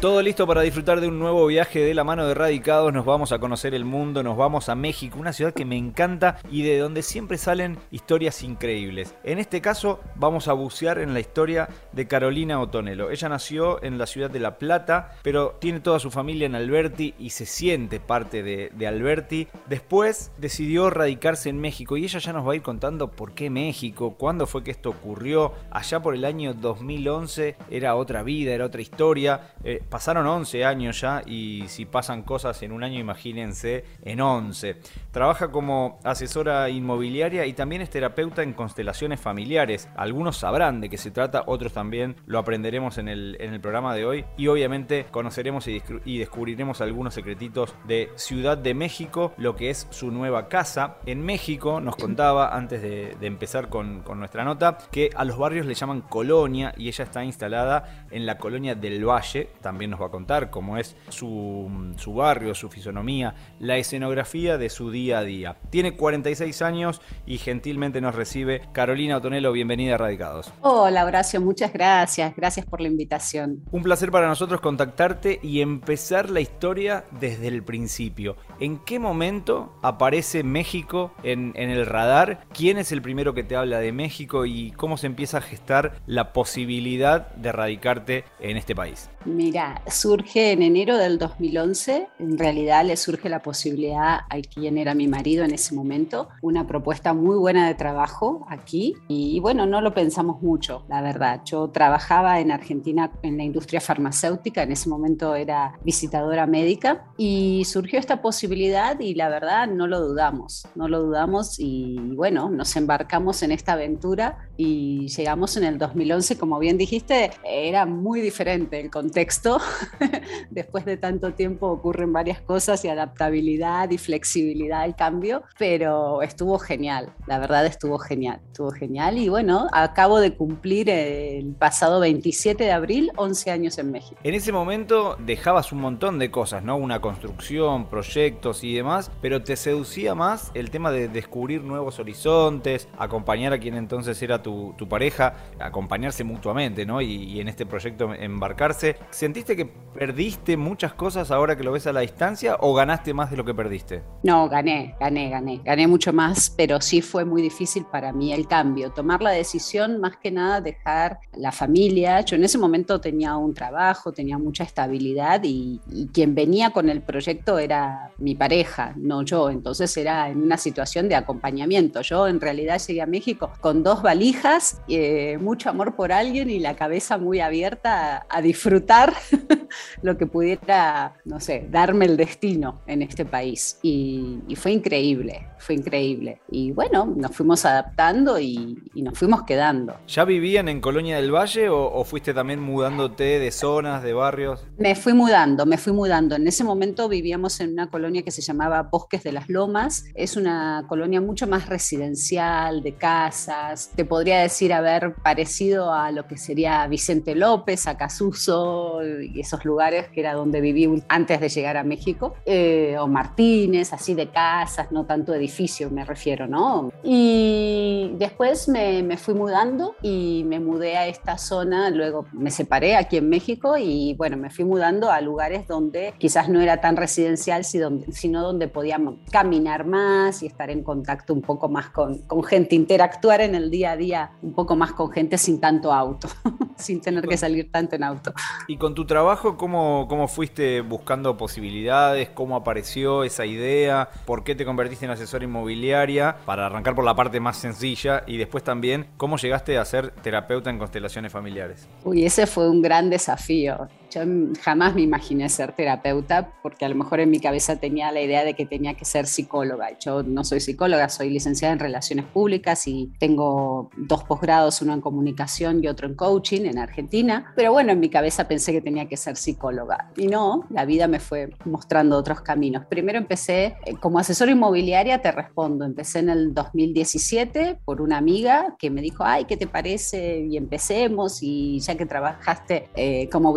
Todo listo para disfrutar de un nuevo viaje de la mano de Radicados. Nos vamos a conocer el mundo, nos vamos a México, una ciudad que me encanta y de donde siempre salen historias increíbles. En este caso, vamos a bucear en la historia de Carolina Otonelo. Ella nació en la ciudad de La Plata, pero tiene toda su familia en Alberti y se siente parte de, Alberti. Después decidió radicarse en México y ella ya nos va a ir contando por qué México, cuándo fue que esto ocurrió. Allá por el año 2011 era otra vida, era otra historia. Eh, pasaron 11 años ya y si pasan cosas en un año, imagínense en 11. Trabaja como asesora inmobiliaria y también es terapeuta en constelaciones familiares. Algunos sabrán de qué se trata, otros también lo aprenderemos en el, en el programa de hoy y obviamente conoceremos y, y descubriremos algunos secretitos de Ciudad de México, lo que es su nueva casa. En México nos contaba antes de, empezar con, con nuestra nota que a los barrios le llaman colonia y ella está instalada en la colonia del Valle, también nos va a contar cómo es su, su, barrio, su fisonomía, la escenografía de su día a día. Tiene 46 años y gentilmente nos recibe Carolina Otonelo. Bienvenida a Radicados. Hola Horacio, muchas gracias. Gracias por la invitación. Un placer para nosotros contactarte y empezar la historia desde el principio. ¿En qué momento aparece México en, en el radar? ¿Quién es el primero que te habla de México y cómo se empieza a gestar la posibilidad de radicarte en este país? Mira, surge en enero del 2011, en realidad le surge la posibilidad a quien era mi marido en ese momento, una propuesta muy buena de trabajo aquí y bueno, no lo pensamos mucho, la verdad. Yo trabajaba en Argentina en la industria farmacéutica, en ese momento era visitadora médica y surgió esta posibilidad y la verdad no lo dudamos, no lo dudamos y bueno, nos embarcamos en esta aventura y llegamos en el 2011, como bien dijiste, era muy diferente el contexto texto. Después de tanto tiempo ocurren varias cosas y adaptabilidad y flexibilidad al cambio, pero estuvo genial, la verdad estuvo genial, estuvo genial y bueno, acabo de cumplir el pasado 27 de abril 11 años en México. En ese momento dejabas un montón de cosas, ¿no? Una construcción, proyectos y demás, pero te seducía más el tema de descubrir nuevos horizontes, acompañar a quien entonces era tu, pareja, acompañarse mutuamente, ¿no? Y en este proyecto embarcarse. ¿Sentiste que perdiste muchas cosas ahora que lo ves a la distancia o ganaste más de lo que perdiste? No, gané, gané, gané, gané mucho más, pero sí fue muy difícil para mí el cambio, tomar la decisión más que nada dejar la familia. Yo en ese momento tenía un trabajo, tenía mucha estabilidad y, y quien venía con el proyecto era mi pareja, no yo, entonces era en una situación de acompañamiento. Yo en realidad llegué a México con dos valijas, eh, mucho amor por alguien y la cabeza muy abierta a, a disfrutar lo que pudiera, no sé, darme el destino en este país. Y, y, fue increíble, fue increíble. Y bueno, nos fuimos adaptando y, y, nos fuimos quedando. ¿Ya vivían en Colonia del Valle o, o, fuiste también mudándote de zonas, de barrios? Me fui mudando, me fui mudando. En ese momento vivíamos en una colonia que se llamaba Bosques de las Lomas. Es una colonia mucho más residencial, de casas. Te podría decir haber parecido a lo que sería Vicente López, a Casuso, y esos lugares que era donde viví antes de llegar a México, eh, o Martínez, así de casas, no tanto edificio me refiero, ¿no? Y después me, me, fui mudando y me mudé a esta zona, luego me separé aquí en México y bueno, me fui mudando a lugares donde quizás no era tan residencial, sino donde podíamos caminar más y estar en contacto un poco más con, con gente, interactuar en el día a día un poco más con gente sin tanto auto, sin tener que salir tanto en auto. Y con tu trabajo, ¿cómo, ¿cómo fuiste buscando posibilidades? ¿Cómo apareció esa idea? ¿Por qué te convertiste en asesora inmobiliaria? Para arrancar por la parte más sencilla y después también, ¿cómo llegaste a ser terapeuta en constelaciones familiares? Uy, ese fue un gran desafío. Yo jamás me imaginé ser terapeuta porque a lo mejor en mi cabeza tenía la idea de que tenía que ser psicóloga. Yo no soy psicóloga, soy licenciada en relaciones públicas y tengo dos posgrados, uno en comunicación y otro en coaching en Argentina. Pero bueno, en mi cabeza pensé que tenía que ser psicóloga. Y no, la vida me fue mostrando otros caminos. Primero empecé eh, como asesora inmobiliaria, te respondo, empecé en el 2017 por una amiga que me dijo, ay, ¿qué te parece? Y empecemos y ya que trabajaste eh, como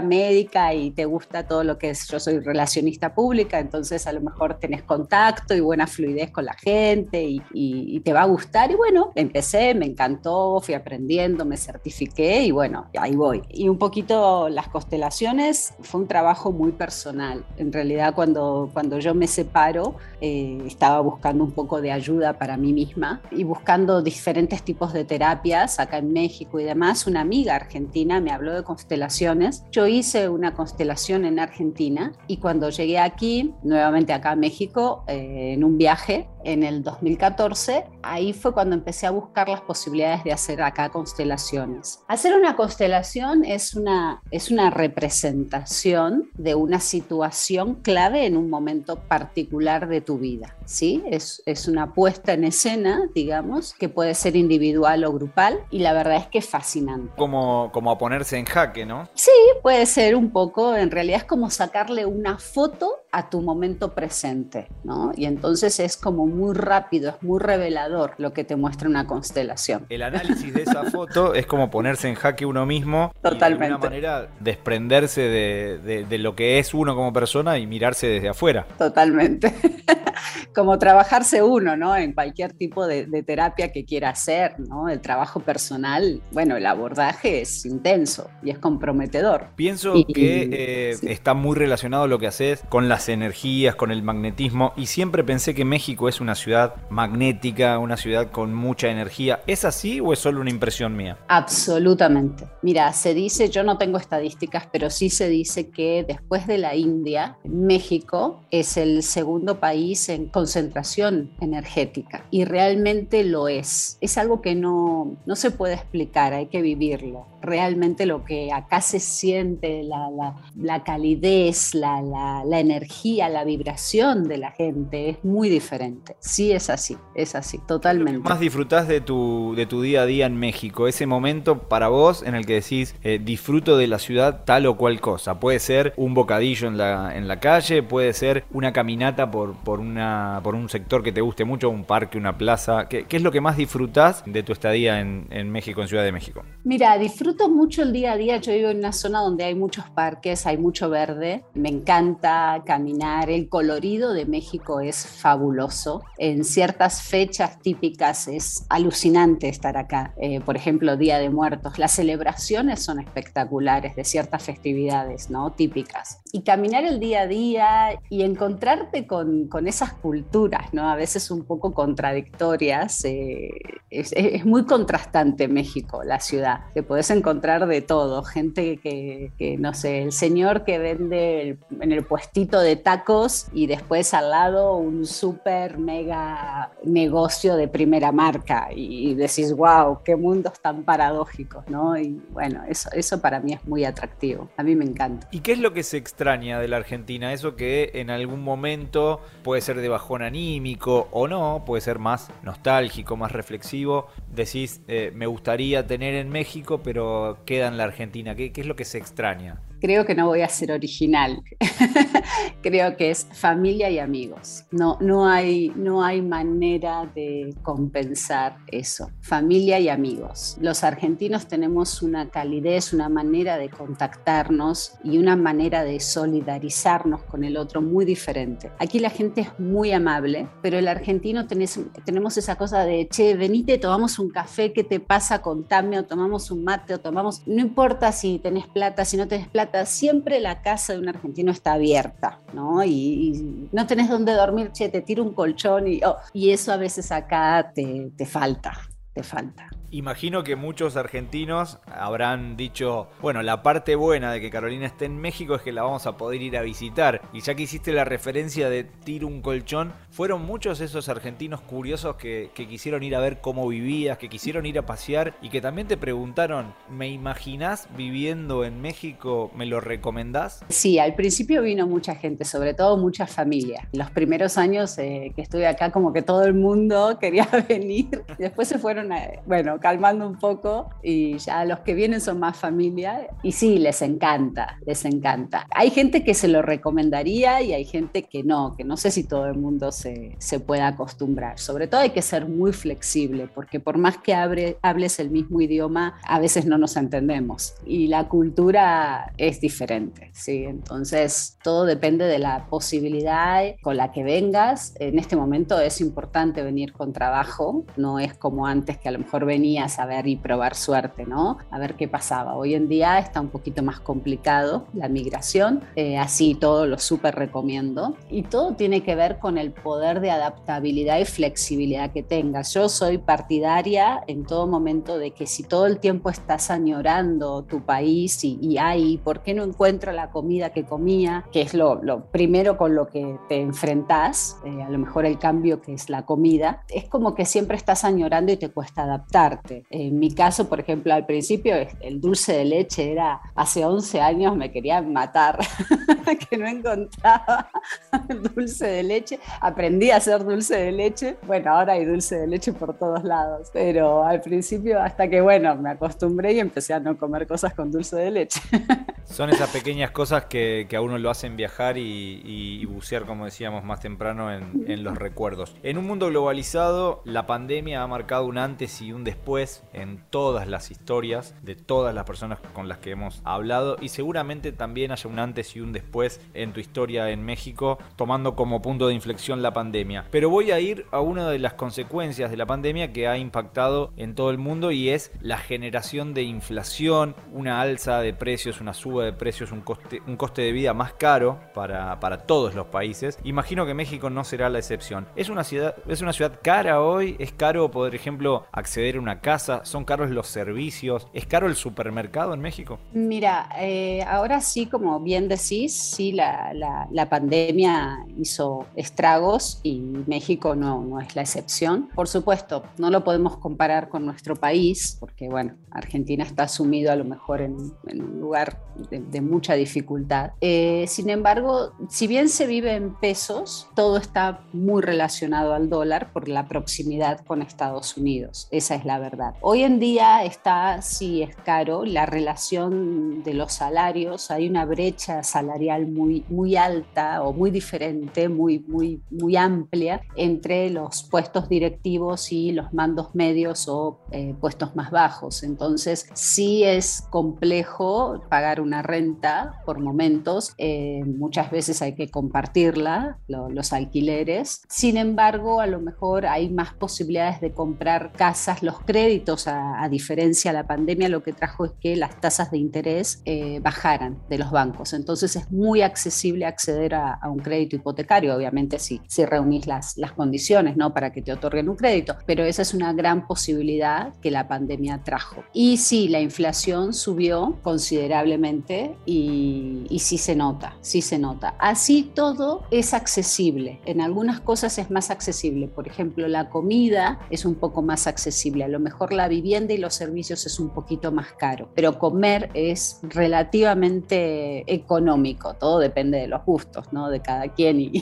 médica y te gusta todo lo que es, yo soy relacionista pública, entonces a lo mejor tenés contacto y buena fluidez con la gente y, y, y te va a gustar. Y bueno, empecé, me encantó, fui aprendiendo, me certifiqué y bueno, ahí voy. Y un poquito las constelaciones fue un trabajo muy personal. En realidad cuando, cuando yo me separo eh, estaba buscando un poco de ayuda para mí misma y buscando diferentes tipos de terapias acá en México y demás. Una amiga argentina me habló de constelaciones. Yo hice una constelación en Argentina y cuando llegué aquí, nuevamente acá a México, eh, en un viaje en el 2014, ahí fue cuando empecé a buscar las posibilidades de hacer acá constelaciones. Hacer una constelación es una, es una representación de una situación clave en un momento particular de tu vida, ¿sí? Es, es una puesta en escena, digamos, que puede ser individual o grupal y la verdad es que es fascinante. Como, como a ponerse en jaque, ¿no? Sí, puede ser un poco, en realidad es como sacarle una foto a tu momento presente, ¿no? Y entonces es como muy rápido, es muy revelador lo que te muestra una constelación. El análisis de esa foto es como ponerse en jaque uno mismo Totalmente. y de alguna manera desprenderse de, de lo que es uno como persona y mirarse desde afuera. Totalmente. como trabajarse uno, ¿no? En cualquier tipo de, de, terapia que quiera hacer, ¿no? El trabajo personal, bueno, el abordaje es intenso y es comprometedor. Pienso y, que eh, sí. está muy relacionado lo que haces con las energías, con el magnetismo y siempre pensé que México es una ciudad magnética, una ciudad con mucha energía. ¿Es así o es solo una impresión mía? Absolutamente. Mira, se dice, yo no tengo estadísticas, pero sí se dice que después de la India, México es el segundo país en concentración energética y realmente lo es. Es algo que no, no se puede explicar, hay que vivirlo. Realmente lo que acá se siente, la, la, la calidez, la, la, energía, la vibración de la gente es muy diferente. Sí es así, es así, totalmente. ¿Qué más disfrutás de tu, de tu día a día en México? Ese momento para vos en el que decís, eh, disfruto de la ciudad tal o cual cosa. Puede ser un bocadillo en la, en la calle, puede ser una caminata por, por una, por un sector que te guste mucho, un parque, una plaza. ¿Qué, qué es lo que más disfrutás de tu estadía en, en, México, en Ciudad de México? Mira, disfruto mucho el día a día. Yo vivo en una zona donde hay muchos parques, hay mucho verde. Me encanta caminar. El colorido de México es fabuloso. En ciertas fechas típicas es alucinante estar acá. Eh, por ejemplo, Día de Muertos. Las celebraciones son espectaculares de ciertas festividades, ¿no? Típicas. Y caminar el día a día y encontrarte con, con esas culturas, ¿no? A veces un poco contradictorias. Eh, es, muy contrastante México, la ciudad. Te puedes encontrar de todo. Gente que, no sé, el señor que vende en el puestito de tacos y después al lado un súper mega negocio de primera marca. Y, y decís, wow, qué mundos tan paradójicos, ¿no? Y bueno, eso, eso para mí es muy atractivo. A mí me encanta. ¿Y qué es lo que se extraña de la Argentina? Eso que en algún momento puede ser de bajón anímico o no, puede ser más nostálgico, más reflexivo. Decís, eh, me gustaría tener en México, pero queda en la Argentina. ¿Qué, qué es lo que se extraña? Creo que no voy a ser original. creo que es familia y amigos. No, no, hay, no hay manera de compensar eso. Familia y amigos. Los argentinos tenemos una calidez, una manera de contactarnos y una manera de solidarizarnos con el otro muy diferente. Aquí la gente es muy amable, pero el argentino tenés, tenemos esa cosa de, che, venite, tomamos un café, ¿qué te pasa? Contame, o tomamos un mate, o tomamos... No importa si tenés plata, si no tenés plata, siempre la casa de un argentino está abierta, ¿no? Y, no tenés dónde dormir, che, te tiro un colchón y, oh, y eso a veces acá te falta, te falta. Imagino que muchos argentinos habrán dicho, bueno, la parte buena de que Carolina esté en México es que la vamos a poder ir a visitar. Y ya que hiciste la referencia de tiro un colchón, fueron muchos esos argentinos curiosos que, quisieron ir a ver cómo vivías, que quisieron ir a pasear y que también te preguntaron, ¿me imaginás viviendo en México? ¿Me lo recomendás? Sí, al principio vino mucha gente, sobre todo mucha familia. Los primeros años eh, que estuve acá como que todo el mundo quería venir. Después se fueron, a, bueno, calmando un poco y ya los que vienen son más familia y sí, les encanta, les encanta. Hay gente que se lo recomendaría y hay gente que no, que no sé si todo el mundo se, se pueda acostumbrar. Sobre todo hay que ser muy flexible porque por más que hables el mismo idioma, a veces no nos entendemos y la cultura es diferente, ¿sí? Entonces todo depende de la posibilidad con la que vengas. En este momento es importante venir con trabajo, no es como antes que a lo mejor venía venías a ver y probar suerte, ¿no? A ver qué pasaba. Hoy en día está un poquito más complicado la migración, eh, así todo lo súper recomiendo. Y todo tiene que ver con el poder de adaptabilidad y flexibilidad que tengas. Yo soy partidaria en todo momento de que si todo el tiempo estás añorando tu país y, y ¿por qué no encuentro la comida que comía? Que es lo, lo primero con lo que te enfrentas, eh, a lo mejor el cambio que es la comida, es como que siempre estás añorando y te cuesta adaptarte. En mi caso, por ejemplo, al principio el dulce de leche era, hace 11 años me quería matar, que no encontraba dulce de leche. Aprendí a hacer dulce de leche. Bueno, ahora hay dulce de leche por todos lados, pero al principio hasta que, bueno, me acostumbré y empecé a no comer cosas con dulce de leche. Son esas pequeñas cosas que, a uno lo hacen viajar y, bucear, como decíamos más temprano, en, en, los recuerdos. En un mundo globalizado, la pandemia ha marcado un antes y un después en todas las historias de todas las personas con las que hemos hablado y seguramente también haya un antes y un después en tu historia en México, tomando como punto de inflexión la pandemia. Pero voy a ir a una de las consecuencias de la pandemia que ha impactado en todo el mundo y es la generación de inflación, una alza de precios, una suba de precios, un coste, un coste de vida más caro para, para todos los países. Imagino que México no será la excepción. ¿Es una, ciudad, ¿Es una ciudad cara hoy? ¿Es caro, por ejemplo, acceder a una casa? ¿Son caros los servicios? ¿Es caro el supermercado en México? Mira, eh, ahora sí, como bien decís, sí, la, la, pandemia hizo estragos y México no, no es la excepción. Por supuesto, no lo podemos comparar con nuestro país, porque bueno, Argentina está sumido a lo mejor en, un lugar de, mucha dificultad. Eh, sin embargo, si bien se vive en pesos, todo está muy relacionado al dólar por la proximidad con Estados Unidos. Esa es la verdad. Hoy en día está, sí es caro, la relación de los salarios, hay una brecha salarial muy, muy alta o muy diferente, muy, muy, muy amplia entre los puestos directivos y los mandos medios o eh, puestos más bajos. Entonces, sí es complejo pagar una renta por momentos. Eh, muchas veces hay que compartirla, los alquileres. Sin embargo, a lo mejor hay más posibilidades de comprar casas. Los créditos, a, diferencia de la pandemia, lo que trajo es que las tasas de interés eh, bajaran de los bancos. Entonces, es muy accesible acceder a, un crédito hipotecario, obviamente si, si reunís las, las condiciones ¿no? para que te otorguen un crédito. Pero esa es una gran posibilidad que la pandemia trajo. Y sí, la inflación subió considerablemente y, y sí se nota, sí se nota. Así todo es accesible. En algunas cosas es más accesible. Por ejemplo, la comida es un poco más accesible. A lo mejor la vivienda y los servicios es un poquito más caro. Pero comer es relativamente económico. Todo depende de los gustos, ¿no? De cada quien y,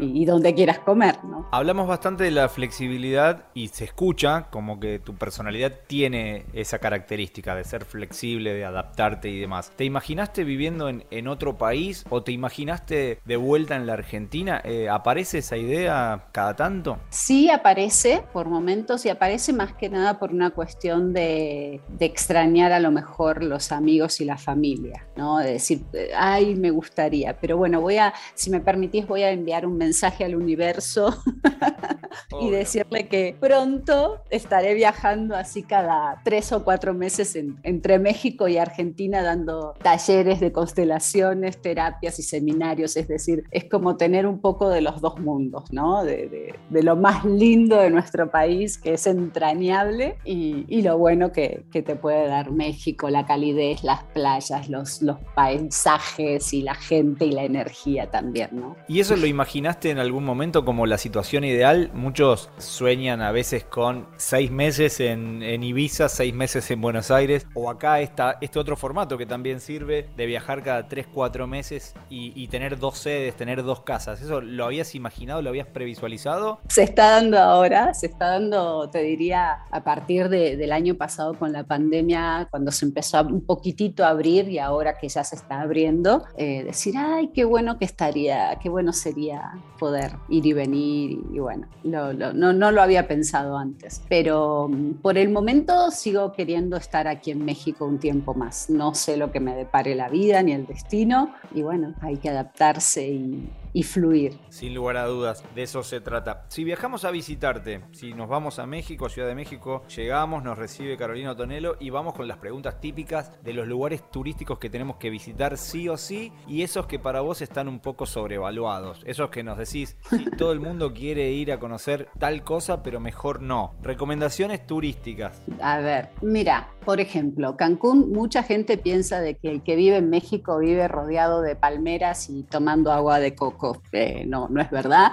y, dónde quieras comer, ¿no? Hablamos bastante de la flexibilidad y se escucha como que tu personalidad tiene esa característica de ser flexible, de adaptarte y demás. ¿Te imaginaste viviendo en, en otro país o te imaginaste de vuelta en la Argentina? Eh, ¿Aparece esa idea cada tanto? Sí, aparece por momentos y aparece más que nada por una cuestión de, de extrañar a lo mejor los amigos y la familia, ¿no? De decir, ay, me gustaría, pero bueno, voy a, si me permitís, voy a enviar un mensaje al universo y decirle que pronto estaré viajando así cada tres o cuatro meses entre México y Argentina dando talleres de constelaciones, terapias y seminarios. Es decir, es como tener un poco de los dos mundos, ¿no? De, lo más lindo de nuestro país, que es entrañable, y, lo bueno que, te puede dar México, la calidez, las playas, los, los paisajes y la gente y la energía también, ¿no? ¿Y eso lo imaginaste en algún momento como la situación ideal? Muchos sueñan a veces con seis meses en, Ibiza, seis meses en Buenos Aires, o acá está este otro formato que también sirve de viajar cada tres, cuatro meses y, tener dos sedes, tener dos casas. ¿Eso lo habías imaginado, lo habías previsualizado? Se está dando ahora, se está dando, te diría, a partir del año pasado con la pandemia, cuando se empezó a, un poquitito a abrir y ahora que ya se está abriendo, eh, decir, ay, qué bueno que estaría, qué bueno sería poder ir y venir y, bueno, no, no lo había pensado antes, pero mm, por el momento sigo queriendo estar aquí en México un tiempo más. No sé lo que me depare la vida ni el destino y bueno, hay que adaptarse y, y fluir. Sin lugar a dudas, de eso se trata. Si viajamos a visitarte, si nos vamos a México, Ciudad de México, llegamos, nos recibe Carolina Tonelo y vamos con las preguntas típicas de los lugares turísticos que tenemos que visitar sí o sí y esos que para vos están un poco sobrevaluados. Esos que nos decís, si todo el mundo quiere ir a conocer tal cosa, pero mejor no. Recomendaciones turísticas. A ver, mira, por ejemplo, Cancún, mucha gente piensa de que el que vive en México vive rodeado de palmeras y tomando agua de coco. Eh, no, no es verdad.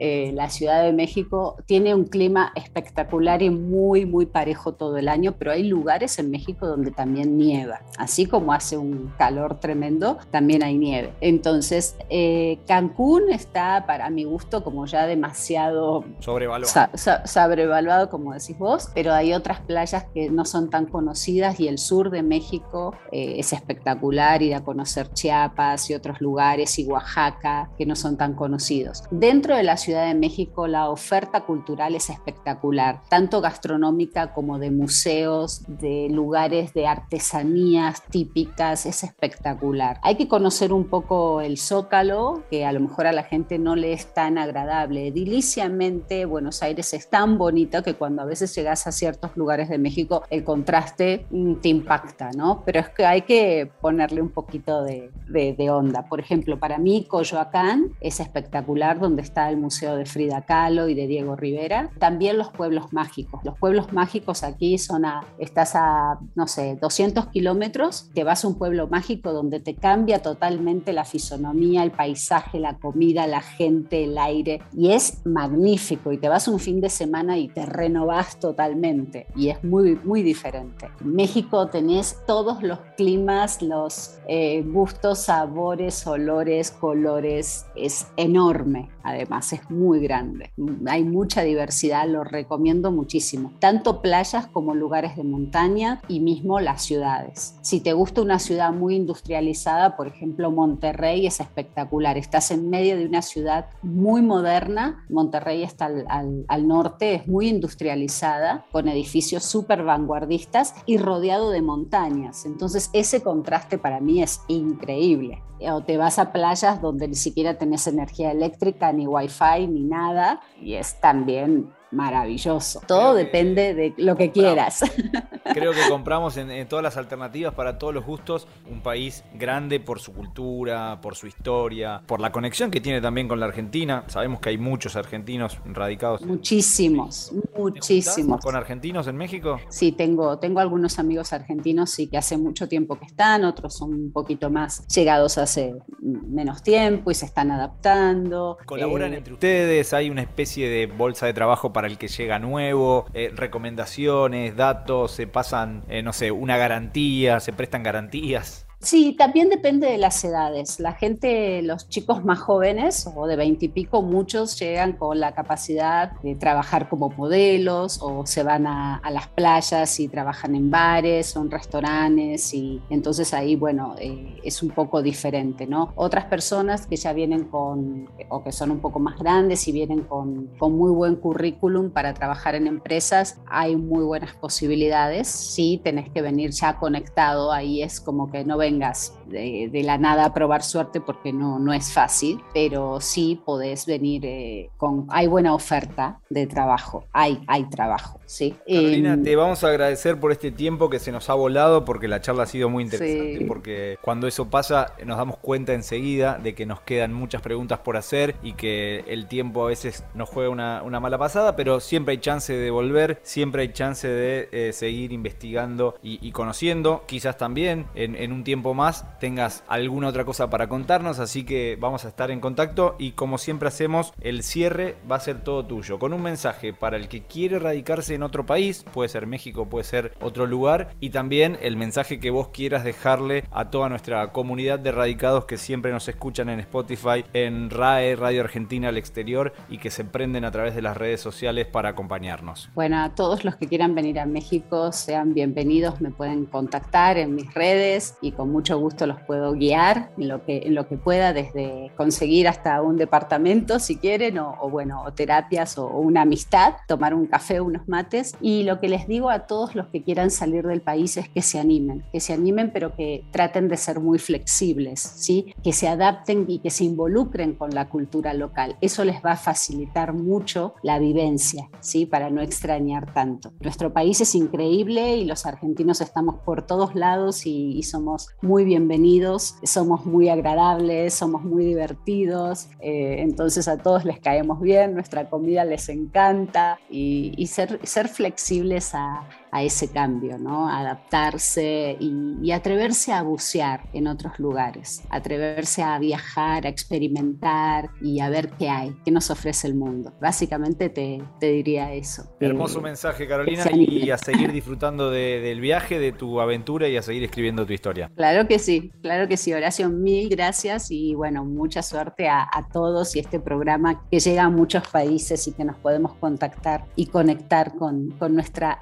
Eh, la Ciudad de México tiene un clima espectacular y muy, muy parejo todo el año, pero hay lugares en México donde también nieva. Así como hace un calor tremendo, también hay nieve. Entonces, eh, Cancún está, para mi gusto, como ya demasiado sobrevaluado. sobrevaluado, como decís vos, pero hay otras playas que no son tan conocidas y el sur de México eh, es espectacular, ir a conocer Chiapas y otros lugares y Oaxaca que no son tan conocidos. Dentro de la ciudad de México la oferta cultural es espectacular, tanto gastronómica como de museos, de lugares de artesanías típicas, es espectacular. Hay que conocer un poco el zócalo, que a lo mejor a la gente no le es tan agradable. Ediliciamente Buenos Aires es tan bonito que cuando a veces llegas a ciertos lugares de México el contraste mm, te impacta, ¿no? Pero es que hay que ponerle un poquito de, de onda. Por ejemplo, para mí Coyoacán es espectacular donde está el Museo de Frida Kahlo y de Diego Rivera. También los pueblos mágicos. Los pueblos mágicos aquí son a, estás a, no sé, 200 kilómetros, te vas a un pueblo mágico donde te cambia totalmente la fisonomía, el paisaje, la comida, la gente, el aire. Y es magnífico. Y te vas un fin de semana y te renovás totalmente. Y es muy, muy diferente. En México tenés todos los climas, los eh, gustos, sabores, olores, colores. Es enorme. Además, es muy grande. Hay mucha diversidad, lo recomiendo muchísimo. Tanto playas como lugares de montaña y mismo las ciudades. Si te gusta una ciudad muy industrializada, por ejemplo Monterrey es espectacular. Estás en medio de una ciudad muy moderna. Monterrey está al, norte, es muy industrializada, con edificios súper vanguardistas y rodeado de montañas. Entonces ese contraste para mí es increíble. O te vas a playas donde ni siquiera tenés energía eléctrica ni wifi ni nada y es también maravilloso. Todo depende de lo que quieras. Creo que compramos en, todas las alternativas para todos los gustos un país grande por su cultura, por su historia, por la conexión que tiene también con la Argentina. Sabemos que hay muchos argentinos radicados. Muchísimos, muchísimos. ¿Con argentinos en México? Sí, tengo, tengo algunos amigos argentinos sí que hace mucho tiempo que están, otros son un poquito más llegados hace menos tiempo y se están adaptando. ¿Colaboran eh, entre ustedes? ¿Hay una especie de bolsa de trabajo para el que llega nuevo, eh, recomendaciones, datos, se pasan, eh, no sé, una garantía, se prestan garantías. Sí, también depende de las edades. La gente, los chicos más jóvenes o de veintipico, muchos llegan con la capacidad de trabajar como modelos o se van a, las playas y trabajan en bares o en restaurantes y entonces ahí, bueno, eh, es un poco diferente, ¿no? Otras personas que ya vienen con, o que son un poco más grandes y vienen con, muy buen currículum para trabajar en empresas, hay muy buenas posibilidades. Sí, tenés que venir ya conectado, ahí es como que no ven vengas de, la nada a probar suerte porque no, no es fácil, pero sí podés venir eh, con... Hay buena oferta de trabajo, hay, hay trabajo, ¿sí? Carolina, te vamos a agradecer por este tiempo que se nos ha volado porque la charla ha sido muy interesante, porque cuando eso pasa nos damos cuenta enseguida de que nos quedan muchas preguntas por hacer y que el tiempo a veces nos juega una, una mala pasada, pero siempre hay chance de volver, siempre hay chance de eh, seguir investigando y, conociendo, quizás también en, en un tiempo más tengas alguna otra cosa para contarnos, así que vamos a estar en contacto y como siempre hacemos, el cierre va a ser todo tuyo, con un mensaje para el que quiere radicarse en otro país, puede ser México, puede ser otro lugar, y también el mensaje que vos quieras dejarle a toda nuestra comunidad de radicados que siempre nos escuchan en Spotify, en RAE, Radio Argentina al exterior, y que se prenden a través de las redes sociales para acompañarnos. Bueno, a todos los que quieran venir a México, sean bienvenidos, me pueden contactar en mis redes y con con mucho gusto los puedo guiar en lo que, en lo que pueda, desde conseguir hasta un departamento si quieren, o, bueno, o terapias o, una amistad, tomar un café, unos mates. Y lo que les digo a todos los que quieran salir del país es que se animen, que se animen, pero que traten de ser muy flexibles, ¿sí? que se adapten y que se involucren con la cultura local. Eso les va a facilitar mucho la vivencia, ¿sí? para no extrañar tanto. Nuestro país es increíble y los argentinos estamos por todos lados y, somos muy bienvenidos, somos muy agradables, somos muy divertidos, eh, entonces a todos les caemos bien, nuestra comida les encanta y, ser, ser flexibles a, a ese cambio, ¿no? adaptarse y, atreverse a bucear en otros lugares, atreverse a viajar, a experimentar y a ver qué hay, qué nos ofrece el mundo. Básicamente te, diría eso. Hermoso mensaje, Carolina, y a seguir disfrutando del viaje, de tu aventura y a seguir escribiendo tu historia. Claro que sí, claro que sí, Horacio, mil gracias y bueno, mucha suerte a, todos y este programa que llega a muchos países y que nos podemos contactar y conectar con, con nuestra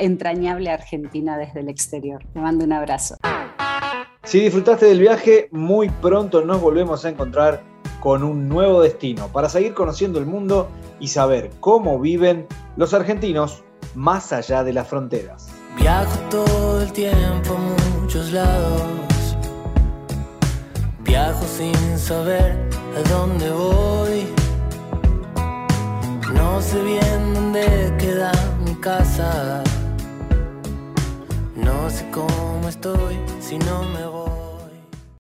entrañable Argentina desde el exterior. Te mando un abrazo. Si disfrutaste del viaje, muy pronto nos volvemos a encontrar con un nuevo destino para seguir conociendo el mundo y saber cómo viven los argentinos más allá de las fronteras. Viajo todo el tiempo a muchos lados. Viajo sin saber a dónde voy. No sé bien dónde queda mi casa. No sé cómo estoy si no me voy.